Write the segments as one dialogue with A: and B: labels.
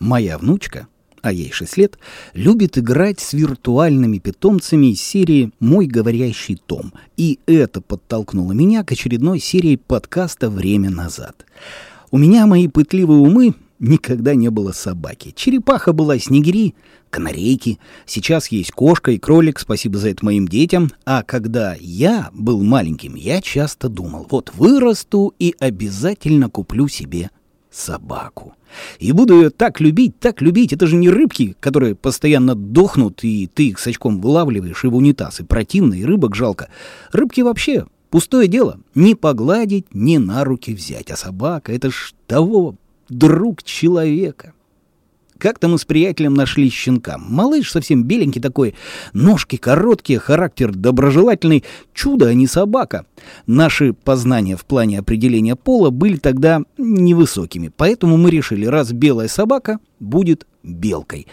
A: Моя внучка, а ей 6 лет, любит играть с виртуальными питомцами из серии «Мой говорящий Том». И это подтолкнуло меня к очередной серии подкаста «Время назад». У меня, мои пытливые умы, никогда не было собаки. Черепаха была снегири, канарейки. Сейчас есть кошка и кролик, спасибо за это моим детям. А когда я был маленьким, я часто думал, вот вырасту и обязательно куплю себе собаку. И буду ее так любить, так любить. Это же не рыбки, которые постоянно дохнут, и ты их с очком вылавливаешь и в унитаз, и противно, и рыбок жалко. Рыбки вообще пустое дело. Не погладить, ни на руки взять. А собака — это ж того друг человека. Как-то мы с приятелем нашли щенка. Малыш совсем беленький такой, ножки короткие, характер доброжелательный. Чудо, а не собака. Наши познания в плане определения пола были тогда невысокими, поэтому мы решили, раз белая собака, будет белкой.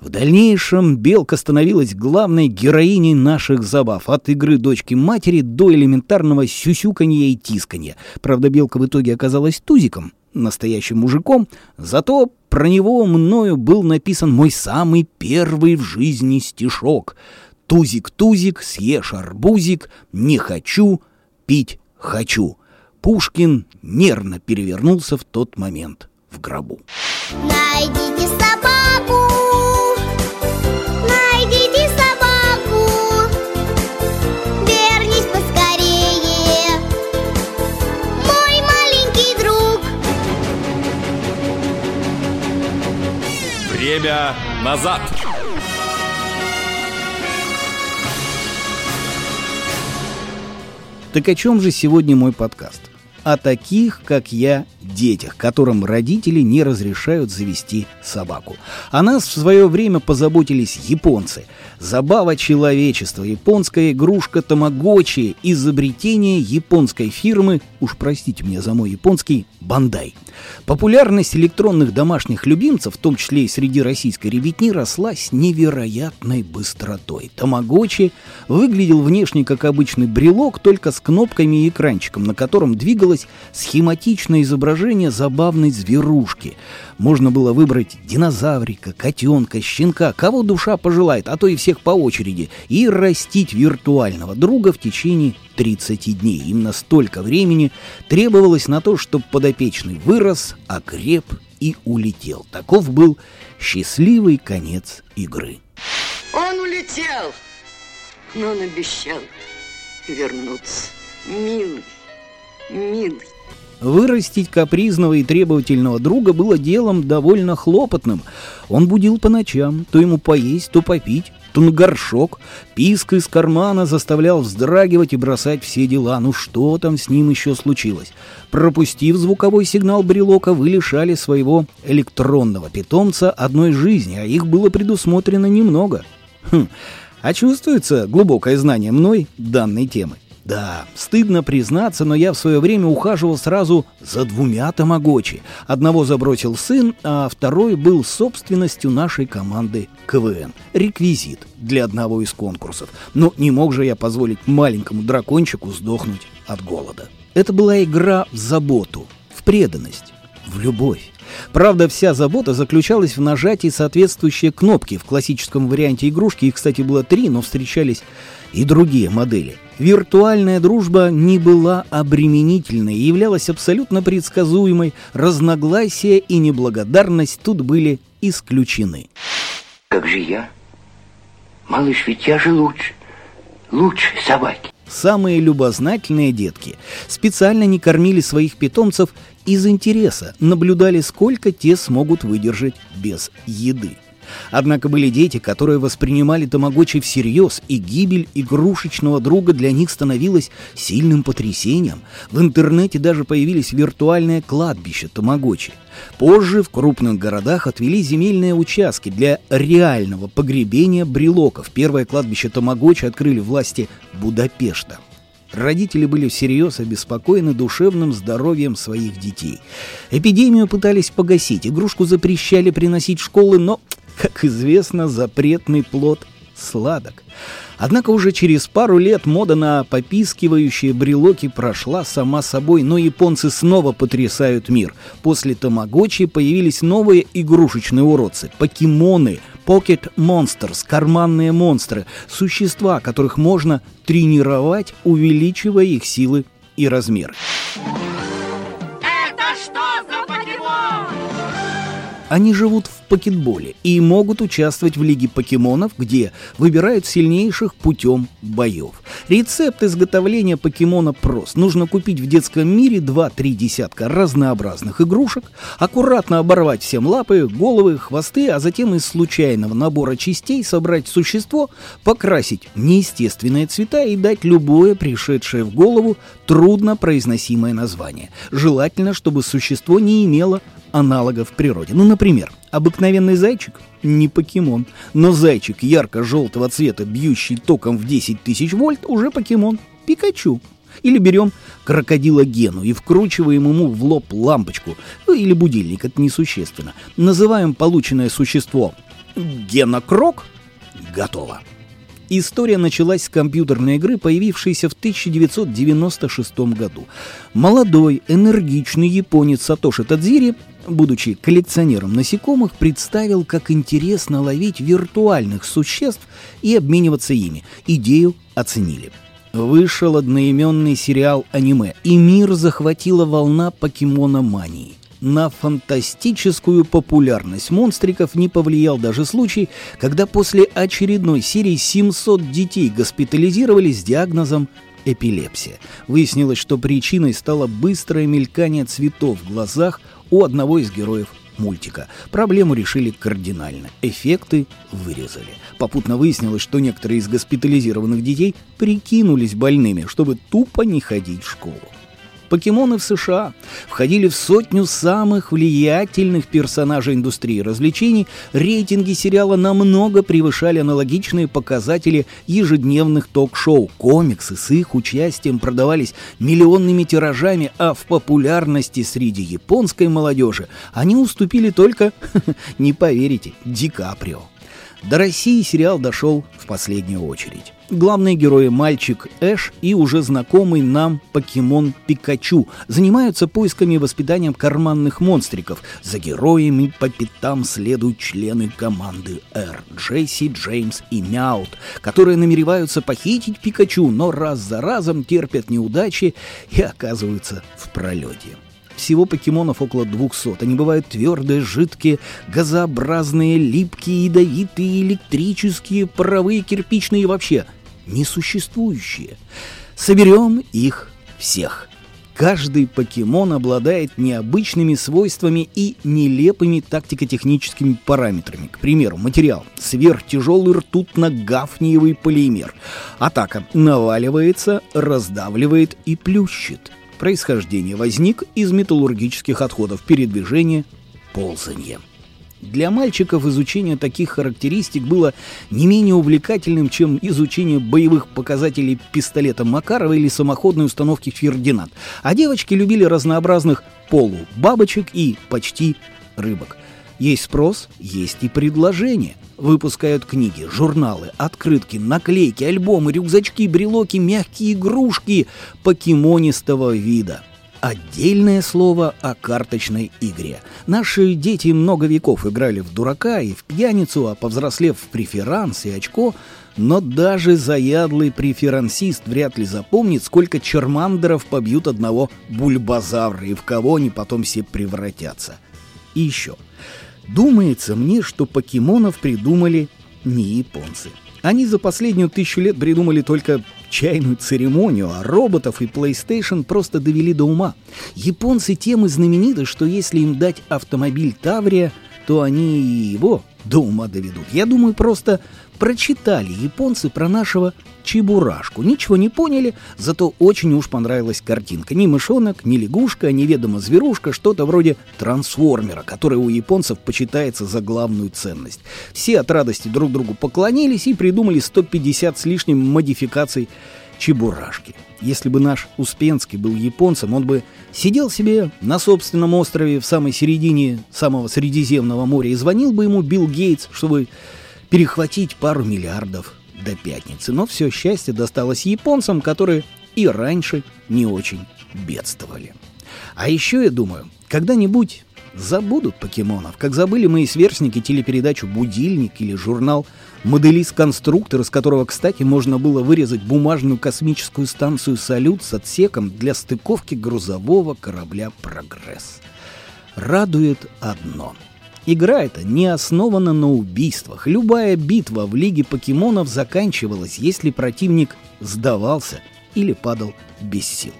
A: В дальнейшем белка становилась главной героиней наших забав, от игры дочки матери до элементарного сюсюканья и тисканья. Правда, белка в итоге оказалась тузиком, настоящим мужиком, зато про него мною был написан мой самый первый в жизни стишок. «Тузик-тузик, съешь арбузик, не хочу, пить хочу». Пушкин нервно перевернулся в тот момент в гробу.
B: Найдите собаку,
C: Время назад!
A: Так о чем же сегодня мой подкаст? О таких, как я, детях, которым родители не разрешают завести собаку. О нас в свое время позаботились японцы. Забава человечества, японская игрушка Тамагочи, изобретение японской фирмы, уж простите меня за мой японский, Бандай. Популярность электронных домашних любимцев, в том числе и среди российской ребятни, росла с невероятной быстротой. Тамагочи выглядел внешне как обычный брелок, только с кнопками и экранчиком, на котором двигалось схематичное изображение забавной зверушки. Можно было выбрать динозаврика, котенка, щенка, кого душа пожелает, а то и всех по очереди, и растить виртуального друга в течение 30 дней. Именно столько времени требовалось на то, чтобы подопечный вырос, окреп и улетел. Таков был счастливый конец игры.
D: Он улетел, но он обещал вернуться. Милый, милый.
A: Вырастить капризного и требовательного друга было делом довольно хлопотным. Он будил по ночам, то ему поесть, то попить, то на горшок. Писк из кармана заставлял вздрагивать и бросать все дела. Ну что там с ним еще случилось? Пропустив звуковой сигнал брелока, вы лишали своего электронного питомца одной жизни, а их было предусмотрено немного. Хм, а чувствуется глубокое знание мной данной темы. Да, стыдно признаться, но я в свое время ухаживал сразу за двумя тамагочи. Одного забросил сын, а второй был собственностью нашей команды КВН. Реквизит для одного из конкурсов. Но не мог же я позволить маленькому дракончику сдохнуть от голода. Это была игра в заботу, в преданность, в любовь. Правда, вся забота заключалась в нажатии соответствующей кнопки. В классическом варианте игрушки их, кстати, было три, но встречались и другие модели. Виртуальная дружба не была обременительной и являлась абсолютно предсказуемой. Разногласия и неблагодарность тут были исключены.
E: Как же я? Малыш, ведь я же лучше. Лучше собаки.
A: Самые любознательные детки специально не кормили своих питомцев из интереса, наблюдали, сколько те смогут выдержать без еды. Однако были дети, которые воспринимали тамагочи всерьез, и гибель игрушечного друга для них становилась сильным потрясением. В интернете даже появились виртуальные кладбища тамагочи. Позже в крупных городах отвели земельные участки для реального погребения брелоков. Первое кладбище тамагочи открыли власти Будапешта. Родители были всерьез обеспокоены душевным здоровьем своих детей. Эпидемию пытались погасить, игрушку запрещали приносить в школы, но как известно, запретный плод сладок. Однако уже через пару лет мода на попискивающие брелоки прошла сама собой, но японцы снова потрясают мир. После Тамагочи появились новые игрушечные уродцы – покемоны, Pocket Monsters, карманные монстры, существа, которых можно тренировать, увеличивая их силы и размеры. Они живут в покетболе и могут участвовать в Лиге покемонов, где выбирают сильнейших путем боев. Рецепт изготовления покемона прост. Нужно купить в детском мире 2-3 десятка разнообразных игрушек, аккуратно оборвать всем лапы, головы, хвосты, а затем из случайного набора частей собрать существо, покрасить неестественные цвета и дать любое пришедшее в голову трудно произносимое название. Желательно, чтобы существо не имело аналогов в природе. Ну, например, обыкновенный зайчик – не покемон, но зайчик ярко-желтого цвета, бьющий током в 10 тысяч вольт, уже покемон – Пикачу. Или берем крокодила Гену и вкручиваем ему в лоб лампочку, ну, или будильник, это несущественно. Называем полученное существо Генокрок – готово. История началась с компьютерной игры, появившейся в 1996 году. Молодой, энергичный японец Сатоши Тадзири будучи коллекционером насекомых, представил, как интересно ловить виртуальных существ и обмениваться ими. Идею оценили. Вышел одноименный сериал аниме, и мир захватила волна покемономании. На фантастическую популярность монстриков не повлиял даже случай, когда после очередной серии 700 детей госпитализировали с диагнозом эпилепсия. Выяснилось, что причиной стало быстрое мелькание цветов в глазах у одного из героев мультика. Проблему решили кардинально. Эффекты вырезали. Попутно выяснилось, что некоторые из госпитализированных детей прикинулись больными, чтобы тупо не ходить в школу. Покемоны в США входили в сотню самых влиятельных персонажей индустрии развлечений. Рейтинги сериала намного превышали аналогичные показатели ежедневных ток-шоу. Комиксы с их участием продавались миллионными тиражами, а в популярности среди японской молодежи они уступили только, не поверите, Ди Каприо. До России сериал дошел в последнюю очередь. Главные герои мальчик Эш и уже знакомый нам покемон Пикачу занимаются поисками и воспитанием карманных монстриков. За героями по пятам следуют члены команды Р Джесси, Джеймс и Мяут, которые намереваются похитить Пикачу, но раз за разом терпят неудачи и оказываются в пролете. Всего покемонов около 200. Они бывают твердые, жидкие, газообразные, липкие, ядовитые, электрические, паровые, кирпичные и вообще несуществующие. Соберем их всех. Каждый покемон обладает необычными свойствами и нелепыми тактико-техническими параметрами. К примеру, материал – сверхтяжелый ртутно-гафниевый полимер. Атака наваливается, раздавливает и плющит. Происхождение возник из металлургических отходов передвижения, ползания. Для мальчиков изучение таких характеристик было не менее увлекательным, чем изучение боевых показателей пистолета Макарова или самоходной установки Фердинанд. А девочки любили разнообразных полубабочек и почти рыбок. Есть спрос, есть и предложение. Выпускают книги, журналы, открытки, наклейки, альбомы, рюкзачки, брелоки, мягкие игрушки покемонистого вида. Отдельное слово о карточной игре. Наши дети много веков играли в дурака и в пьяницу, а повзрослев в преферанс и очко, но даже заядлый преферансист вряд ли запомнит, сколько чермандеров побьют одного бульбазавра и в кого они потом все превратятся. И еще. Думается мне, что покемонов придумали не японцы. Они за последнюю тысячу лет придумали только чайную церемонию, а роботов и PlayStation просто довели до ума. Японцы тем и знамениты, что если им дать автомобиль Таврия, то они его до ума доведут. Я думаю, просто прочитали японцы про нашего Чебурашку. Ничего не поняли, зато очень уж понравилась картинка. Ни мышонок, ни лягушка, неведомо зверушка, что-то вроде трансформера, который у японцев почитается за главную ценность. Все от радости друг другу поклонились и придумали 150 с лишним модификаций Чебурашки. Если бы наш Успенский был японцем, он бы сидел себе на собственном острове в самой середине самого Средиземного моря и звонил бы ему Билл Гейтс, чтобы перехватить пару миллиардов до пятницы. Но все счастье досталось японцам, которые и раньше не очень бедствовали. А еще я думаю, когда-нибудь забудут покемонов, как забыли мои сверстники телепередачу «Будильник» или журнал «Моделист-конструктор», из которого, кстати, можно было вырезать бумажную космическую станцию «Салют» с отсеком для стыковки грузового корабля «Прогресс». Радует одно — Игра эта не основана на убийствах. Любая битва в Лиге покемонов заканчивалась, если противник сдавался или падал без сил.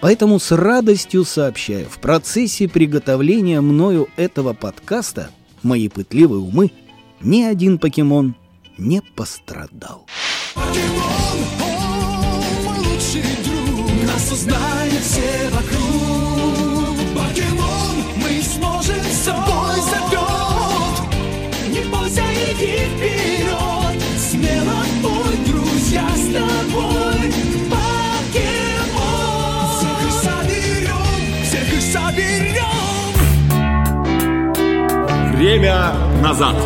A: Поэтому с радостью сообщаю, в процессе приготовления мною этого подкаста мои пытливые умы ни один покемон не пострадал.
C: Покемон, о, мой лучший друг, нас узнают все вокруг.
F: Время назад.